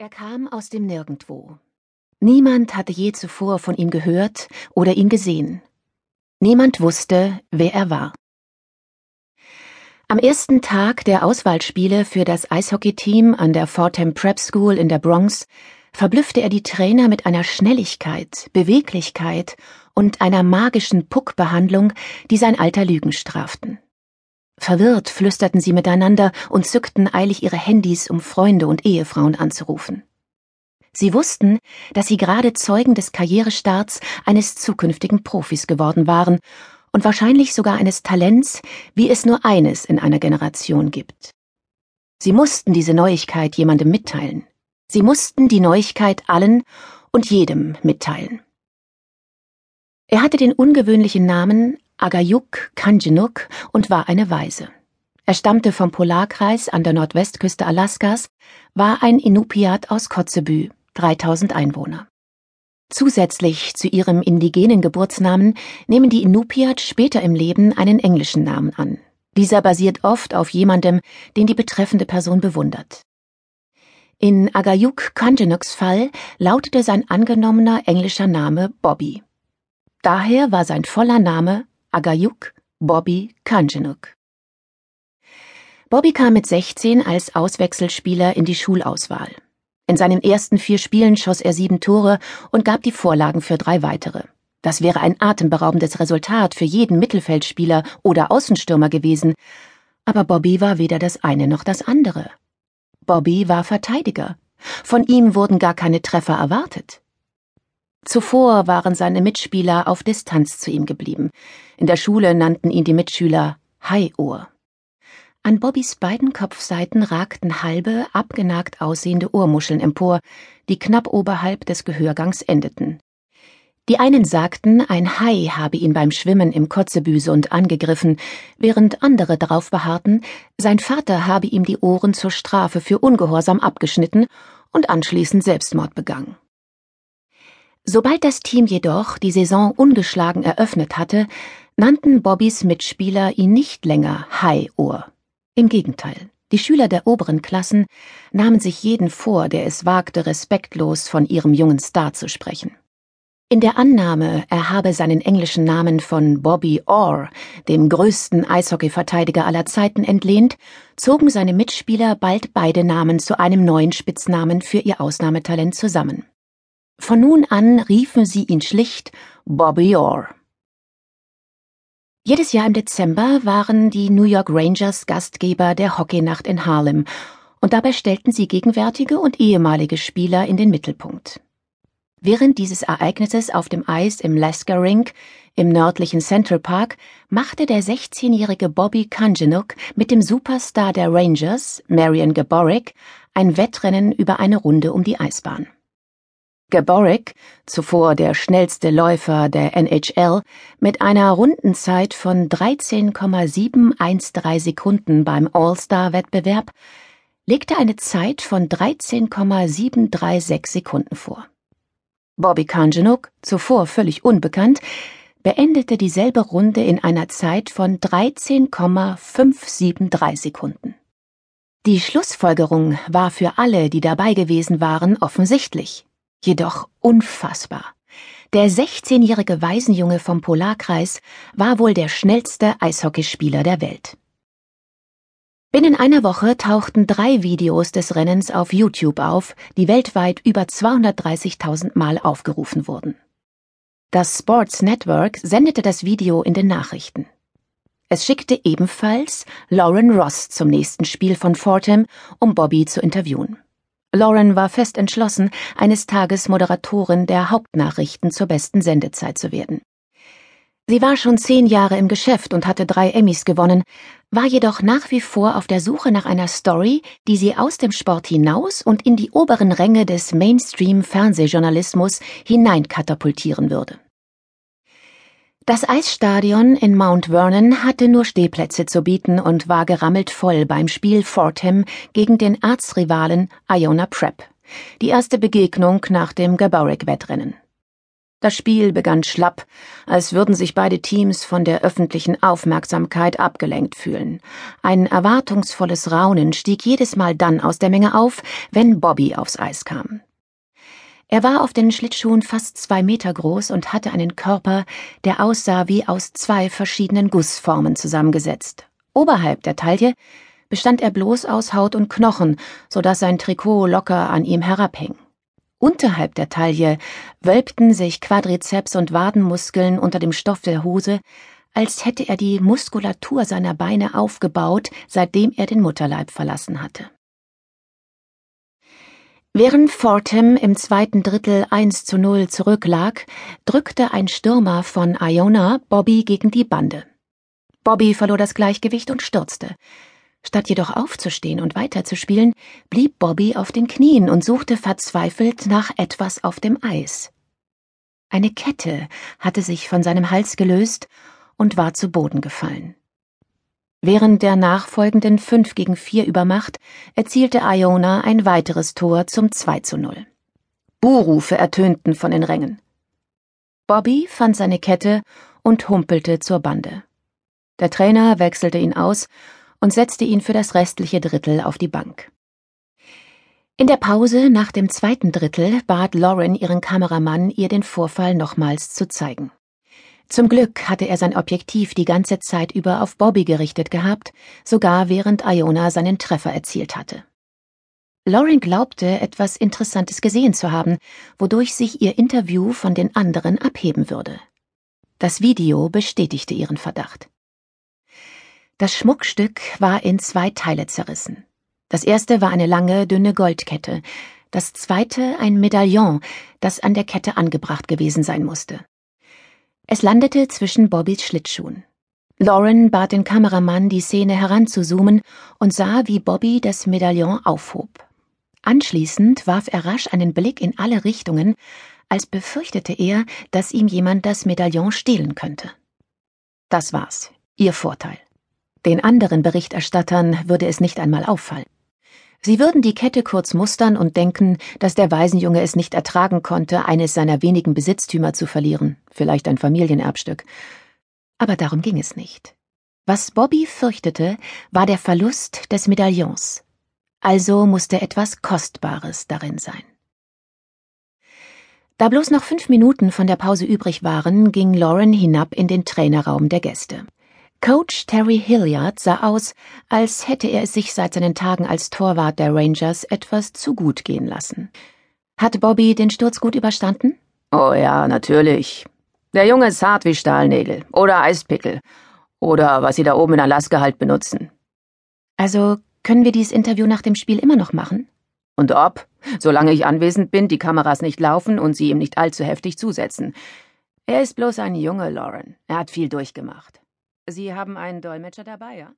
Er kam aus dem Nirgendwo. Niemand hatte je zuvor von ihm gehört oder ihn gesehen. Niemand wusste, wer er war. Am ersten Tag der Auswahlspiele für das Eishockeyteam an der Fordham Prep School in der Bronx verblüffte er die Trainer mit einer Schnelligkeit, Beweglichkeit und einer magischen Puckbehandlung, die sein Alter Lügen straften. Verwirrt flüsterten sie miteinander und zückten eilig ihre Handys, um Freunde und Ehefrauen anzurufen. Sie wussten, dass sie gerade Zeugen des Karrierestarts eines zukünftigen Profis geworden waren und wahrscheinlich sogar eines Talents, wie es nur eines in einer Generation gibt. Sie mussten diese Neuigkeit jemandem mitteilen. Sie mussten die Neuigkeit allen und jedem mitteilen. Er hatte den ungewöhnlichen Namen Agayuk Kanjenuk und war eine Waise. Er stammte vom Polarkreis an der Nordwestküste Alaskas, war ein Inupiat aus Kotzebue, 3000 Einwohner. Zusätzlich zu ihrem indigenen Geburtsnamen nehmen die Inupiat später im Leben einen englischen Namen an. Dieser basiert oft auf jemandem, den die betreffende Person bewundert. In Agayuk Kanjenuks Fall lautete sein angenommener englischer Name Bobby. Daher war sein voller Name Agayuk Bobby Kanjenuk. Bobby kam mit 16 als Auswechselspieler in die Schulauswahl. In seinen ersten vier Spielen schoss er sieben Tore und gab die Vorlagen für drei weitere. Das wäre ein atemberaubendes Resultat für jeden Mittelfeldspieler oder Außenstürmer gewesen. Aber Bobby war weder das eine noch das andere. Bobby war Verteidiger. Von ihm wurden gar keine Treffer erwartet. Zuvor waren seine Mitspieler auf Distanz zu ihm geblieben. In der Schule nannten ihn die Mitschüler Haiohr. An Bobbys beiden Kopfseiten ragten halbe, abgenagt aussehende Ohrmuscheln empor, die knapp oberhalb des Gehörgangs endeten. Die einen sagten, ein Hai habe ihn beim Schwimmen im Kotzebüsund angegriffen, während andere darauf beharrten, sein Vater habe ihm die Ohren zur Strafe für Ungehorsam abgeschnitten und anschließend Selbstmord begangen. Sobald das Team jedoch die Saison ungeschlagen eröffnet hatte, nannten Bobbys Mitspieler ihn nicht länger Hai-Ohr. Im Gegenteil, die Schüler der oberen Klassen nahmen sich jeden vor, der es wagte, respektlos von ihrem jungen Star zu sprechen. In der Annahme, er habe seinen englischen Namen von Bobby Orr, dem größten Eishockeyverteidiger aller Zeiten, entlehnt, zogen seine Mitspieler bald beide Namen zu einem neuen Spitznamen für ihr Ausnahmetalent zusammen. Von nun an riefen sie ihn schlicht Bobby Orr. Jedes Jahr im Dezember waren die New York Rangers Gastgeber der Hockeynacht in Harlem, und dabei stellten sie gegenwärtige und ehemalige Spieler in den Mittelpunkt. Während dieses Ereignisses auf dem Eis im Lasker Rink im nördlichen Central Park machte der 16-jährige Bobby Kanjenuk mit dem Superstar der Rangers, Marion Gaborik, ein Wettrennen über eine Runde um die Eisbahn. Gaborik, zuvor der schnellste Läufer der NHL, mit einer Rundenzeit von 13,713 Sekunden beim All-Star-Wettbewerb, legte eine Zeit von 13,736 Sekunden vor. Bobby Kanjanuk, zuvor völlig unbekannt, beendete dieselbe Runde in einer Zeit von 13,573 Sekunden. Die Schlussfolgerung war für alle, die dabei gewesen waren, offensichtlich jedoch unfassbar. Der 16-jährige Waisenjunge vom Polarkreis war wohl der schnellste Eishockeyspieler der Welt. Binnen einer Woche tauchten drei Videos des Rennens auf YouTube auf, die weltweit über 230.000 Mal aufgerufen wurden. Das Sports Network sendete das Video in den Nachrichten. Es schickte ebenfalls Lauren Ross zum nächsten Spiel von Fordham, um Bobby zu interviewen. Lauren war fest entschlossen, eines Tages Moderatorin der Hauptnachrichten zur besten Sendezeit zu werden. Sie war schon zehn Jahre im Geschäft und hatte drei Emmys gewonnen, war jedoch nach wie vor auf der Suche nach einer Story, die sie aus dem Sport hinaus und in die oberen Ränge des Mainstream-Fernsehjournalismus hineinkatapultieren würde. Das Eisstadion in Mount Vernon hatte nur Stehplätze zu bieten und war gerammelt voll beim Spiel Fordham gegen den Erzrivalen Iona Prep, die erste Begegnung nach dem Gaborik-Wettrennen. Das Spiel begann schlapp, als würden sich beide Teams von der öffentlichen Aufmerksamkeit abgelenkt fühlen. Ein erwartungsvolles Raunen stieg jedes Mal dann aus der Menge auf, wenn Bobby aufs Eis kam. Er war auf den Schlittschuhen fast zwei Meter groß und hatte einen Körper, der aussah wie aus zwei verschiedenen Gussformen zusammengesetzt. Oberhalb der Taille bestand er bloß aus Haut und Knochen, so dass sein Trikot locker an ihm herabhing. Unterhalb der Taille wölbten sich Quadrizeps und Wadenmuskeln unter dem Stoff der Hose, als hätte er die Muskulatur seiner Beine aufgebaut, seitdem er den Mutterleib verlassen hatte. Während Fortem im zweiten Drittel 1 zu 0 zurücklag, drückte ein Stürmer von Iona Bobby gegen die Bande. Bobby verlor das Gleichgewicht und stürzte. Statt jedoch aufzustehen und weiterzuspielen, blieb Bobby auf den Knien und suchte verzweifelt nach etwas auf dem Eis. Eine Kette hatte sich von seinem Hals gelöst und war zu Boden gefallen. Während der nachfolgenden 5 gegen 4 Übermacht erzielte Iona ein weiteres Tor zum 2 zu 0. Buhrufe ertönten von den Rängen. Bobby fand seine Kette und humpelte zur Bande. Der Trainer wechselte ihn aus und setzte ihn für das restliche Drittel auf die Bank. In der Pause nach dem zweiten Drittel bat Lauren ihren Kameramann, ihr den Vorfall nochmals zu zeigen. Zum Glück hatte er sein Objektiv die ganze Zeit über auf Bobby gerichtet gehabt, sogar während Iona seinen Treffer erzielt hatte. Lauren glaubte, etwas Interessantes gesehen zu haben, wodurch sich ihr Interview von den anderen abheben würde. Das Video bestätigte ihren Verdacht. Das Schmuckstück war in zwei Teile zerrissen. Das erste war eine lange, dünne Goldkette, das zweite ein Medaillon, das an der Kette angebracht gewesen sein musste. Es landete zwischen Bobbys Schlittschuhen. Lauren bat den Kameramann, die Szene heranzuzoomen und sah, wie Bobby das Medaillon aufhob. Anschließend warf er rasch einen Blick in alle Richtungen, als befürchtete er, dass ihm jemand das Medaillon stehlen könnte. Das war's, ihr Vorteil. Den anderen Berichterstattern würde es nicht einmal auffallen. Sie würden die Kette kurz mustern und denken, dass der Waisenjunge es nicht ertragen konnte, eines seiner wenigen Besitztümer zu verlieren, vielleicht ein Familienerbstück. Aber darum ging es nicht. Was Bobby fürchtete, war der Verlust des Medaillons. Also musste etwas Kostbares darin sein. Da bloß noch fünf Minuten von der Pause übrig waren, ging Lauren hinab in den Trainerraum der Gäste. Coach Terry Hilliard sah aus, als hätte er es sich seit seinen Tagen als Torwart der Rangers etwas zu gut gehen lassen. Hat Bobby den Sturz gut überstanden? Oh ja, natürlich. Der Junge ist hart wie Stahlnägel oder Eispickel oder was sie da oben in Alaska halt benutzen. Also können wir dieses Interview nach dem Spiel immer noch machen? Und ob, solange ich anwesend bin, die Kameras nicht laufen und sie ihm nicht allzu heftig zusetzen. Er ist bloß ein Junge, Lauren. Er hat viel durchgemacht. Sie haben einen Dolmetscher dabei, ja?